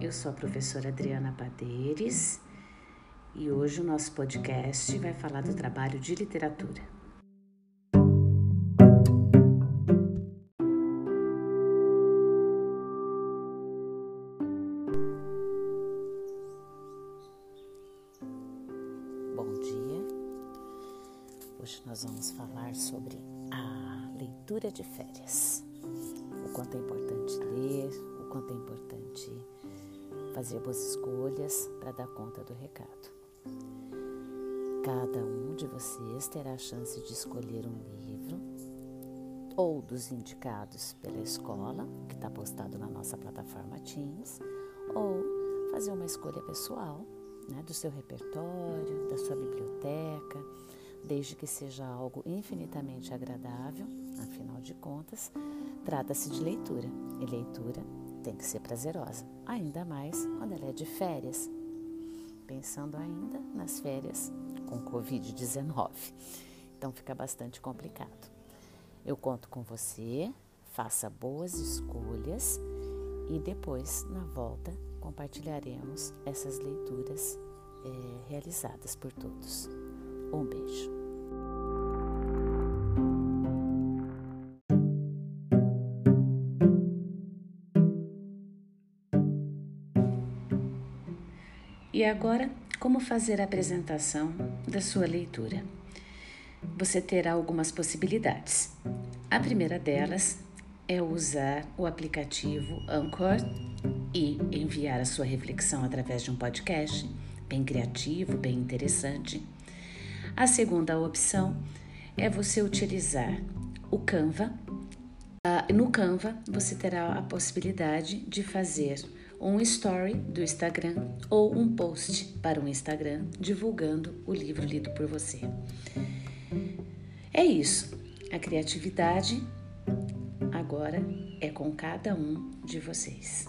eu sou a professora Adriana Padeiros e hoje o nosso podcast vai falar do trabalho de literatura. Bom dia. Hoje nós vamos falar sobre a leitura de férias. O quanto é importante ler, quanto é importante fazer boas escolhas para dar conta do recado. Cada um de vocês terá a chance de escolher um livro ou dos indicados pela escola, que está postado na nossa plataforma Teams, ou fazer uma escolha pessoal né, do seu repertório, da sua biblioteca, desde que seja algo infinitamente agradável, afinal de contas, trata-se de leitura e leitura tem que ser prazerosa, ainda mais quando ela é de férias. Pensando ainda nas férias com Covid-19. Então fica bastante complicado. Eu conto com você, faça boas escolhas e depois, na volta, compartilharemos essas leituras é, realizadas por todos. Um beijo. E agora, como fazer a apresentação da sua leitura? Você terá algumas possibilidades. A primeira delas é usar o aplicativo Anchor e enviar a sua reflexão através de um podcast, bem criativo, bem interessante. A segunda opção é você utilizar o Canva. Ah, no Canva, você terá a possibilidade de fazer um story do Instagram ou um post para o Instagram divulgando o livro lido por você. É isso. A criatividade agora é com cada um de vocês.